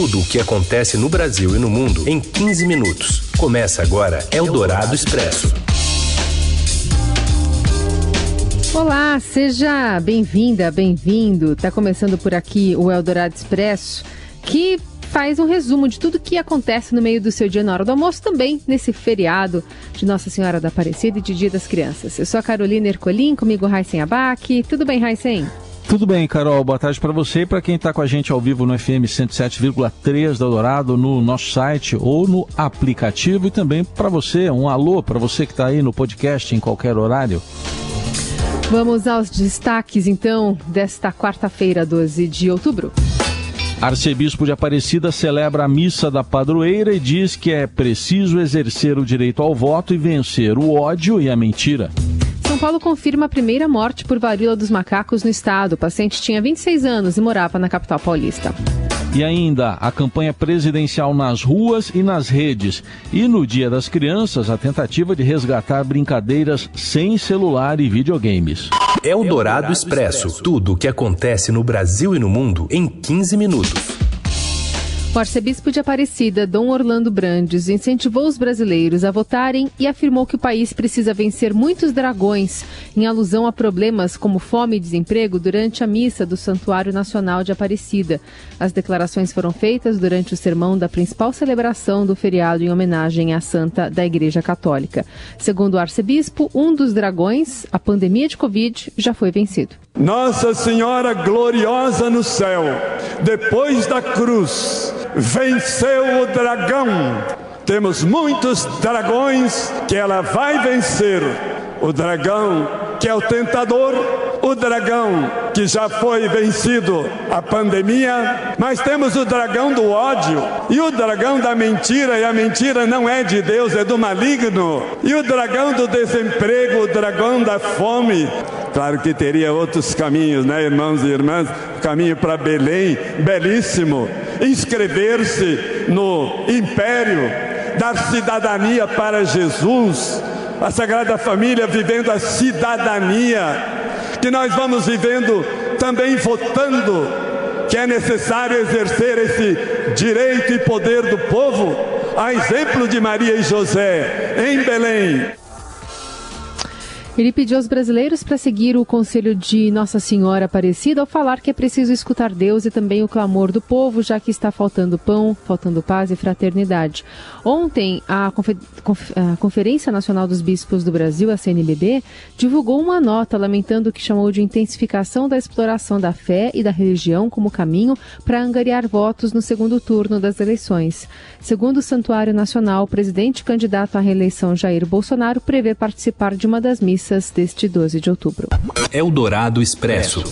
Tudo o que acontece no Brasil e no mundo em 15 minutos. Começa agora Eldorado Expresso. Olá, seja bem-vinda, bem-vindo. Tá começando por aqui o Eldorado Expresso, que faz um resumo de tudo que acontece no meio do seu dia na hora do almoço, também nesse feriado de Nossa Senhora da Aparecida e de Dia das Crianças. Eu sou a Carolina Ercolim, comigo Raicen Abac. Tudo bem, Raicen? Tudo bem, Carol. Boa tarde para você e para quem está com a gente ao vivo no FM 107,3 da Dourado, no nosso site ou no aplicativo. E também para você, um alô para você que está aí no podcast em qualquer horário. Vamos aos destaques, então, desta quarta-feira, 12 de outubro. Arcebispo de Aparecida celebra a missa da padroeira e diz que é preciso exercer o direito ao voto e vencer o ódio e a mentira. Paulo confirma a primeira morte por varíola dos macacos no estado. O paciente tinha 26 anos e morava na capital paulista. E ainda a campanha presidencial nas ruas e nas redes. E no Dia das Crianças, a tentativa de resgatar brincadeiras sem celular e videogames. É o Dourado Expresso. Tudo o que acontece no Brasil e no mundo em 15 minutos. O arcebispo de Aparecida, Dom Orlando Brandes, incentivou os brasileiros a votarem e afirmou que o país precisa vencer muitos dragões, em alusão a problemas como fome e desemprego durante a missa do Santuário Nacional de Aparecida. As declarações foram feitas durante o sermão da principal celebração do feriado em homenagem à Santa da Igreja Católica. Segundo o arcebispo, um dos dragões, a pandemia de Covid, já foi vencido. Nossa Senhora gloriosa no céu, depois da cruz, venceu o dragão. Temos muitos dragões que ela vai vencer. O dragão que é o tentador, o dragão que já foi vencido a pandemia, mas temos o dragão do ódio e o dragão da mentira, e a mentira não é de Deus, é do maligno, e o dragão do desemprego, o dragão da fome. Claro que teria outros caminhos, né, irmãos e irmãs? Caminho para Belém, belíssimo. Inscrever-se no império, dar cidadania para Jesus a Sagrada Família vivendo a cidadania, que nós vamos vivendo também votando, que é necessário exercer esse direito e poder do povo, a exemplo de Maria e José, em Belém. Ele pediu aos brasileiros para seguir o conselho de Nossa Senhora Aparecida ao falar que é preciso escutar Deus e também o clamor do povo, já que está faltando pão, faltando paz e fraternidade. Ontem, a, Confer a Conferência Nacional dos Bispos do Brasil, a CNBB, divulgou uma nota lamentando o que chamou de intensificação da exploração da fé e da religião como caminho para angariar votos no segundo turno das eleições. Segundo o Santuário Nacional, o presidente candidato à reeleição Jair Bolsonaro prevê participar de uma das missas deste 12 de outubro. Eldorado Expresso.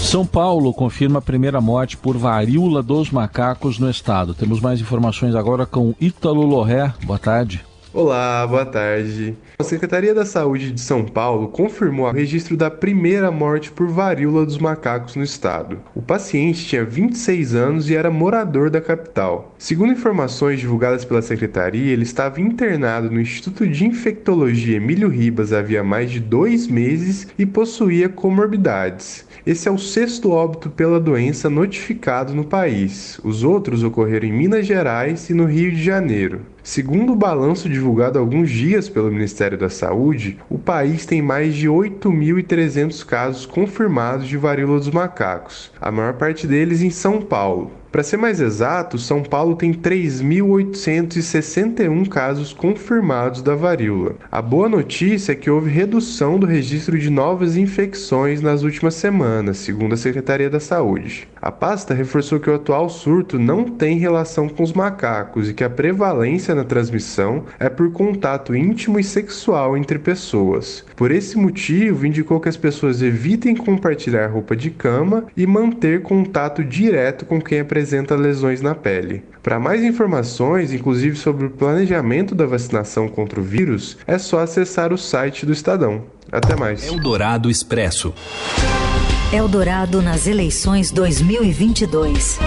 São Paulo confirma a primeira morte por varíola dos macacos no estado. Temos mais informações agora com Ítalo Loré. Boa tarde. Olá, boa tarde. A Secretaria da Saúde de São Paulo confirmou o registro da primeira morte por varíola dos macacos no estado. O paciente tinha 26 anos e era morador da capital. Segundo informações divulgadas pela secretaria, ele estava internado no Instituto de Infectologia Emílio Ribas havia mais de dois meses e possuía comorbidades. Esse é o sexto óbito pela doença notificado no país. Os outros ocorreram em Minas Gerais e no Rio de Janeiro. Segundo o balanço divulgado há alguns dias pelo Ministério da Saúde, o país tem mais de 8.300 casos confirmados de varíola dos macacos, a maior parte deles em São Paulo. Para ser mais exato, São Paulo tem 3.861 casos confirmados da varíola. A boa notícia é que houve redução do registro de novas infecções nas últimas semanas, segundo a Secretaria da Saúde. A pasta reforçou que o atual surto não tem relação com os macacos e que a prevalência na transmissão é por contato íntimo e sexual entre pessoas. Por esse motivo, indicou que as pessoas evitem compartilhar roupa de cama e manter contato direto com quem apresenta apresenta lesões na pele. Para mais informações, inclusive sobre o planejamento da vacinação contra o vírus, é só acessar o site do Estadão. Até mais. Eldorado Expresso. Eldorado nas eleições 2022.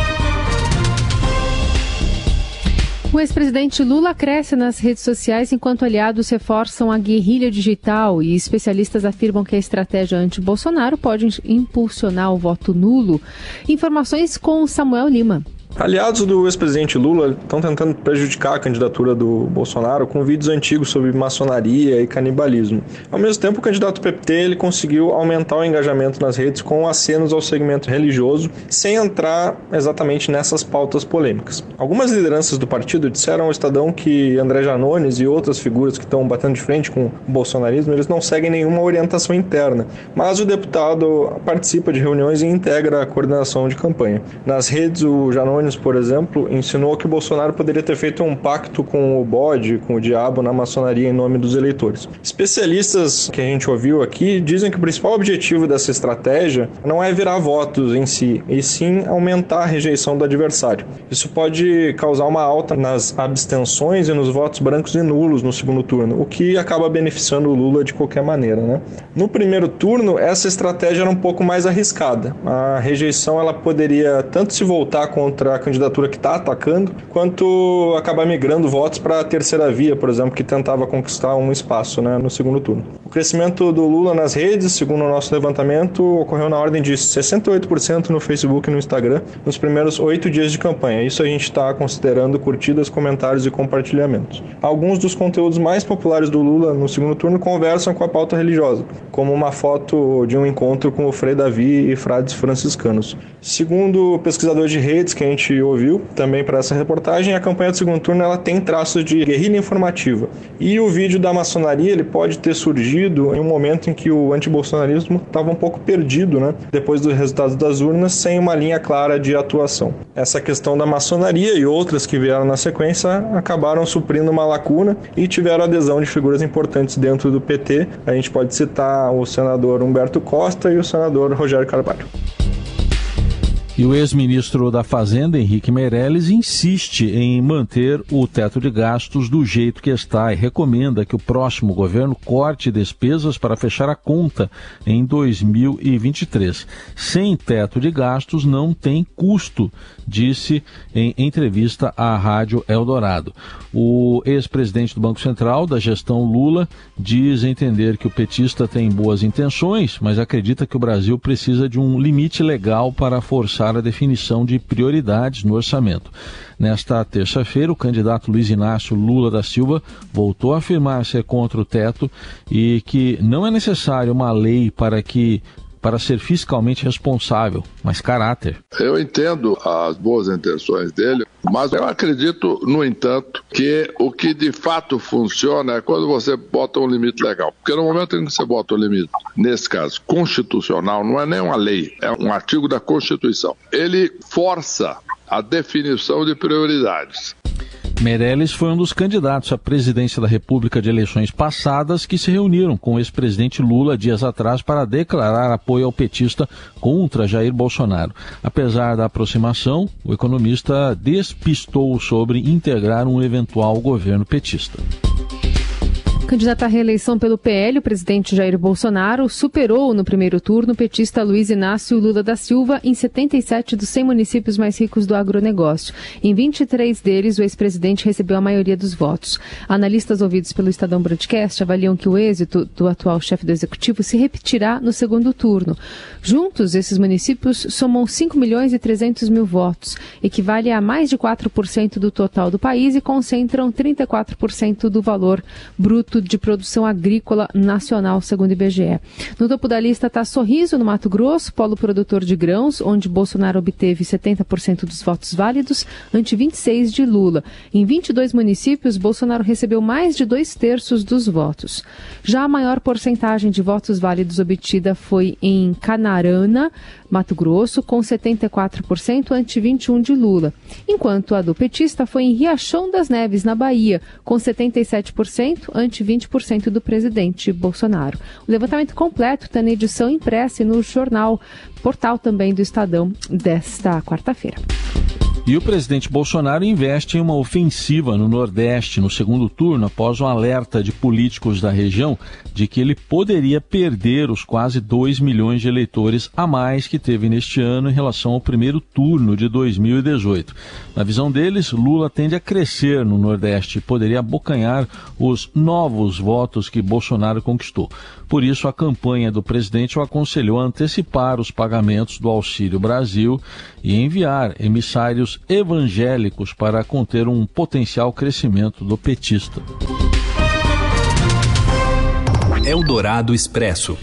O ex-presidente Lula cresce nas redes sociais enquanto aliados reforçam a guerrilha digital e especialistas afirmam que a estratégia anti-Bolsonaro pode impulsionar o voto nulo. Informações com Samuel Lima. Aliados do ex-presidente Lula estão tentando prejudicar a candidatura do Bolsonaro com vídeos antigos sobre maçonaria e canibalismo. Ao mesmo tempo, o candidato PT ele conseguiu aumentar o engajamento nas redes com acenos ao segmento religioso, sem entrar exatamente nessas pautas polêmicas. Algumas lideranças do partido disseram ao Estadão que André Janones e outras figuras que estão batendo de frente com o bolsonarismo, eles não seguem nenhuma orientação interna, mas o deputado participa de reuniões e integra a coordenação de campanha. Nas redes, o Janones por exemplo, ensinou que Bolsonaro poderia ter feito um pacto com o bode, com o diabo na maçonaria em nome dos eleitores. Especialistas que a gente ouviu aqui dizem que o principal objetivo dessa estratégia não é virar votos em si, e sim aumentar a rejeição do adversário. Isso pode causar uma alta nas abstenções e nos votos brancos e nulos no segundo turno, o que acaba beneficiando o Lula de qualquer maneira. Né? No primeiro turno, essa estratégia era um pouco mais arriscada. A rejeição ela poderia tanto se voltar contra a candidatura que está atacando, quanto acabar migrando votos para a terceira via, por exemplo, que tentava conquistar um espaço né, no segundo turno. O crescimento do Lula nas redes, segundo o nosso levantamento, ocorreu na ordem de 68% no Facebook e no Instagram nos primeiros oito dias de campanha. Isso a gente está considerando curtidas, comentários e compartilhamentos. Alguns dos conteúdos mais populares do Lula no segundo turno conversam com a pauta religiosa, como uma foto de um encontro com o Frei Davi e frades franciscanos. Segundo pesquisadores de redes que a gente gente ouviu também para essa reportagem, a campanha do segundo turno ela tem traços de guerrilha informativa. E o vídeo da maçonaria ele pode ter surgido em um momento em que o antibolsonarismo estava um pouco perdido, né? depois dos resultados das urnas, sem uma linha clara de atuação. Essa questão da maçonaria e outras que vieram na sequência acabaram suprindo uma lacuna e tiveram adesão de figuras importantes dentro do PT. A gente pode citar o senador Humberto Costa e o senador Rogério Carvalho. E o ex-ministro da Fazenda, Henrique Meirelles, insiste em manter o teto de gastos do jeito que está e recomenda que o próximo governo corte despesas para fechar a conta em 2023. Sem teto de gastos não tem custo, disse em entrevista à Rádio Eldorado. O ex-presidente do Banco Central, da gestão Lula, diz entender que o petista tem boas intenções, mas acredita que o Brasil precisa de um limite legal para forçar a definição de prioridades no orçamento. Nesta terça-feira, o candidato Luiz Inácio Lula da Silva voltou a afirmar ser contra o teto e que não é necessário uma lei para que para ser fiscalmente responsável, mas caráter. Eu entendo as boas intenções dele, mas eu acredito, no entanto, que o que de fato funciona é quando você bota um limite legal. Porque no momento em que você bota um limite, nesse caso, constitucional, não é nem uma lei, é um artigo da Constituição. Ele força a definição de prioridades. Meirelles foi um dos candidatos à presidência da República de eleições passadas que se reuniram com o ex-presidente Lula dias atrás para declarar apoio ao petista contra Jair Bolsonaro. Apesar da aproximação, o economista despistou sobre integrar um eventual governo petista. Candidato à reeleição pelo PL, o presidente Jair Bolsonaro superou no primeiro turno o petista Luiz Inácio Lula da Silva em 77 dos 100 municípios mais ricos do agronegócio. Em 23 deles, o ex-presidente recebeu a maioria dos votos. Analistas ouvidos pelo Estadão Broadcast avaliam que o êxito do atual chefe do executivo se repetirá no segundo turno. Juntos, esses municípios somam 5 milhões e 300 mil votos, equivale a mais de 4% do total do país e concentram 34% do valor bruto de Produção Agrícola Nacional, segundo o IBGE. No topo da lista está Sorriso, no Mato Grosso, polo produtor de grãos, onde Bolsonaro obteve 70% dos votos válidos, ante 26% de Lula. Em 22 municípios, Bolsonaro recebeu mais de dois terços dos votos. Já a maior porcentagem de votos válidos obtida foi em Canarana, Mato Grosso, com 74% ante 21% de Lula, enquanto a do petista foi em Riachão das Neves, na Bahia, com 77% ante 20% do presidente Bolsonaro. O levantamento completo está na edição impressa no jornal, portal também do Estadão, desta quarta-feira. E o presidente Bolsonaro investe em uma ofensiva no Nordeste no segundo turno, após um alerta de políticos da região de que ele poderia perder os quase 2 milhões de eleitores a mais que teve neste ano em relação ao primeiro turno de 2018. Na visão deles, Lula tende a crescer no Nordeste e poderia abocanhar os novos votos que Bolsonaro conquistou. Por isso, a campanha do presidente o aconselhou a antecipar os pagamentos do Auxílio Brasil e enviar emissários menos evangélicos para conter um potencial crescimento do petista. Eldorado Expresso.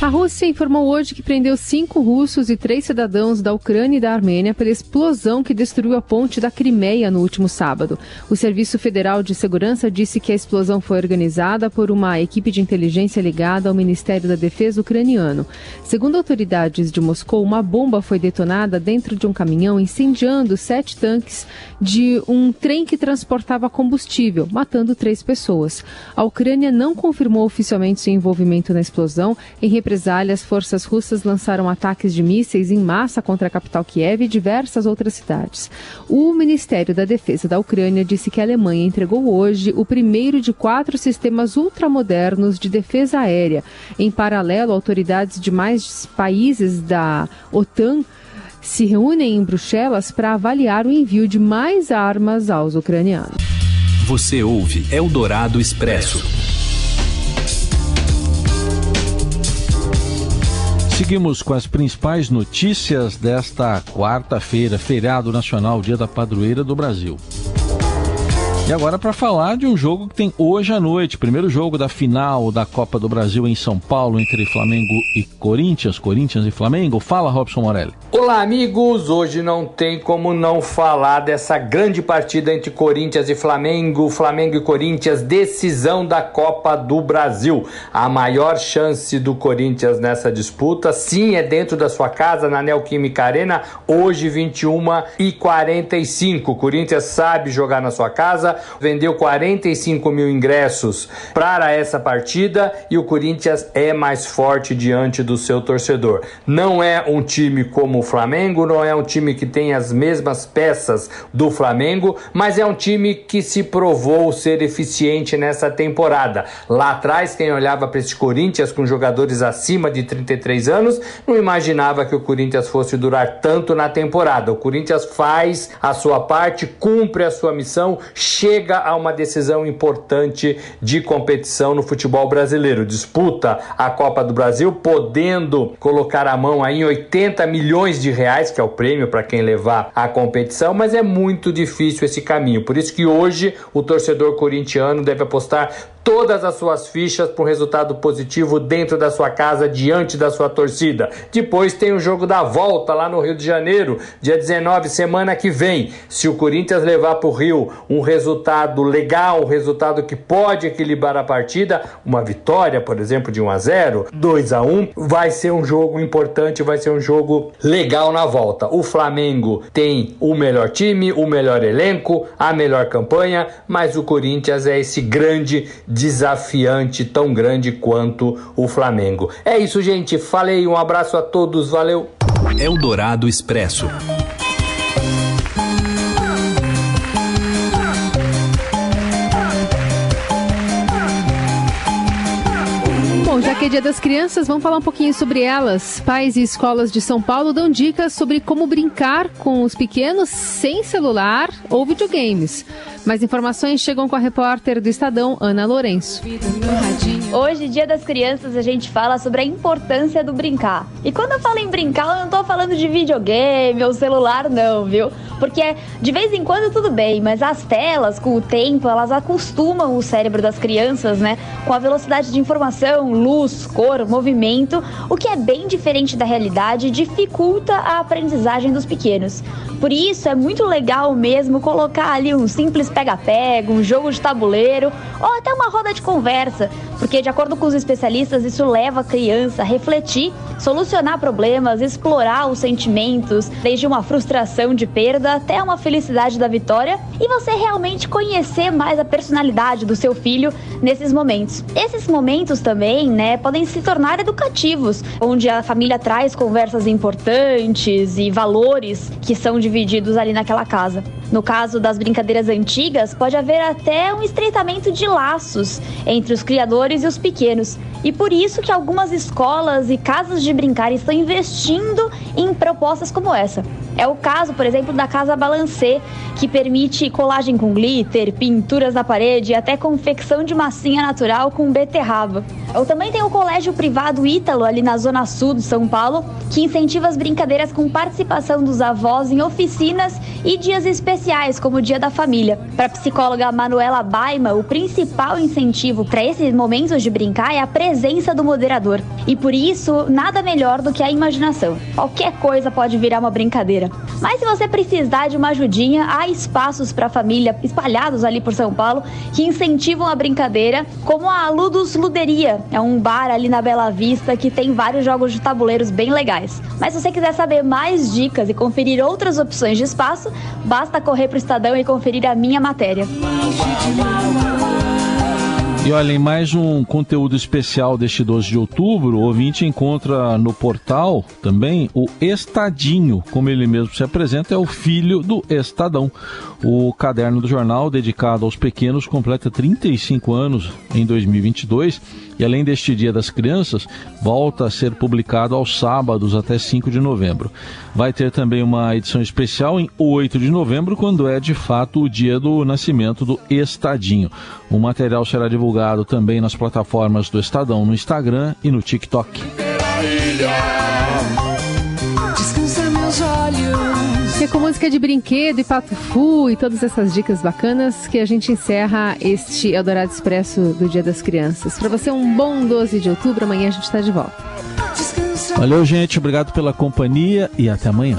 A Rússia informou hoje que prendeu cinco russos e três cidadãos da Ucrânia e da Armênia pela explosão que destruiu a ponte da Crimeia no último sábado. O Serviço Federal de Segurança disse que a explosão foi organizada por uma equipe de inteligência ligada ao Ministério da Defesa ucraniano. Segundo autoridades de Moscou, uma bomba foi detonada dentro de um caminhão, incendiando sete tanques de um trem que transportava combustível, matando três pessoas. A Ucrânia não confirmou oficialmente seu envolvimento na explosão. Em represália, as forças russas lançaram ataques de mísseis em massa contra a capital Kiev e diversas outras cidades. O Ministério da Defesa da Ucrânia disse que a Alemanha entregou hoje o primeiro de quatro sistemas ultramodernos de defesa aérea. Em paralelo, autoridades de mais países da OTAN se reúnem em Bruxelas para avaliar o envio de mais armas aos ucranianos. Você ouve Eldorado Expresso. Seguimos com as principais notícias desta quarta-feira, feriado nacional, Dia da Padroeira do Brasil. E agora para falar de um jogo que tem hoje à noite, primeiro jogo da final da Copa do Brasil em São Paulo entre Flamengo e Corinthians, Corinthians e Flamengo. Fala, Robson Morelli. Olá, amigos. Hoje não tem como não falar dessa grande partida entre Corinthians e Flamengo, Flamengo e Corinthians, decisão da Copa do Brasil. A maior chance do Corinthians nessa disputa, sim, é dentro da sua casa, na Neoquímica Arena, hoje 21 e 45. O Corinthians sabe jogar na sua casa, vendeu 45 mil ingressos para essa partida e o Corinthians é mais forte diante do seu torcedor. Não é um time como o Flamengo, não é um time que tem as mesmas peças do Flamengo, mas é um time que se provou ser eficiente nessa temporada. Lá atrás, quem olhava para esse Corinthians com jogadores acima de 33 anos, não imaginava que o Corinthians fosse durar tanto na temporada. O Corinthians faz a sua parte, cumpre a sua missão, chega a uma decisão importante de competição no futebol brasileiro. Disputa a Copa do Brasil, podendo colocar a mão aí em 80 milhões de reais, que é o prêmio para quem levar a competição, mas é muito difícil esse caminho. Por isso que hoje o torcedor corintiano deve apostar todas as suas fichas para um resultado positivo dentro da sua casa, diante da sua torcida. Depois tem o jogo da volta lá no Rio de Janeiro, dia 19, semana que vem. Se o Corinthians levar para o Rio um resultado legal, um resultado que pode equilibrar a partida, uma vitória, por exemplo, de 1 a 0, 2 a 1, vai ser um jogo importante, vai ser um jogo legal na volta. O Flamengo tem o melhor time, o melhor elenco, a melhor campanha, mas o Corinthians é esse grande desafiante tão grande quanto o Flamengo. É isso, gente. Falei, um abraço a todos, valeu. Eldorado Expresso. Bom, já que é Dia das Crianças, vamos falar um pouquinho sobre elas. Pais e escolas de São Paulo dão dicas sobre como brincar com os pequenos sem celular ou videogames. Mais informações chegam com a repórter do Estadão, Ana Lourenço. Hoje, Dia das Crianças, a gente fala sobre a importância do brincar. E quando eu falo em brincar, eu não tô falando de videogame ou celular, não, viu? Porque de vez em quando tudo bem, mas as telas, com o tempo, elas acostumam o cérebro das crianças, né? Com a velocidade de informação, luz, cor, movimento, o que é bem diferente da realidade e dificulta a aprendizagem dos pequenos. Por isso, é muito legal mesmo colocar ali um simples pega-pega, um jogo de tabuleiro ou até uma roda de conversa, porque, de acordo com os especialistas, isso leva a criança a refletir, solucionar problemas, explorar os sentimentos, desde uma frustração de perda até uma felicidade da vitória, e você realmente conhecer mais a personalidade do seu filho nesses momentos. Esses momentos também, né, podem se tornar educativos, onde a família traz conversas importantes e valores que são divididos ali naquela casa. No caso das brincadeiras antigas, pode haver até um estreitamento de laços entre os criadores e os pequenos. E por isso que algumas escolas e casas de brincar estão investindo em propostas como essa. É o caso, por exemplo, da Casa Balancê, que permite colagem com glitter, pinturas na parede e até confecção de massinha natural com beterraba. Ou também tem o Colégio Privado Ítalo, ali na zona sul de São Paulo, que incentiva as brincadeiras com participação dos avós em oficinas e dias especiais, como o Dia da Família. Para a psicóloga Manuela Baima, o principal incentivo para esses momentos de brincar é a presença do moderador. E por isso, nada melhor do que a imaginação. Qualquer coisa pode virar uma brincadeira. Mas se você precisar de uma ajudinha, há espaços para a família espalhados ali por São Paulo que incentivam a brincadeira, como a Ludus Luderia, é um bar ali na Bela Vista que tem vários jogos de tabuleiros bem legais. Mas se você quiser saber mais dicas e conferir outras opções de espaço, basta correr para o Estadão e conferir a minha matéria. E olha, em mais um conteúdo especial deste 12 de outubro, o ouvinte encontra no portal também o Estadinho, como ele mesmo se apresenta, é o filho do Estadão. O caderno do jornal dedicado aos pequenos completa 35 anos em 2022 e além deste Dia das Crianças, volta a ser publicado aos sábados até 5 de novembro. Vai ter também uma edição especial em 8 de novembro, quando é de fato o dia do nascimento do Estadinho. O material será divulgado também nas plataformas do Estadão no Instagram e no TikTok. E é com música de brinquedo e pato fu e todas essas dicas bacanas que a gente encerra este Eldorado Expresso do Dia das Crianças. Para você, um bom 12 de outubro. Amanhã a gente está de volta. Valeu, gente. Obrigado pela companhia e até amanhã.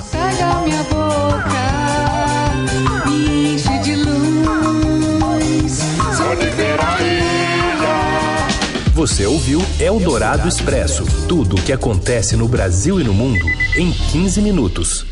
Você ouviu Eldorado Expresso tudo o que acontece no Brasil e no mundo em 15 minutos.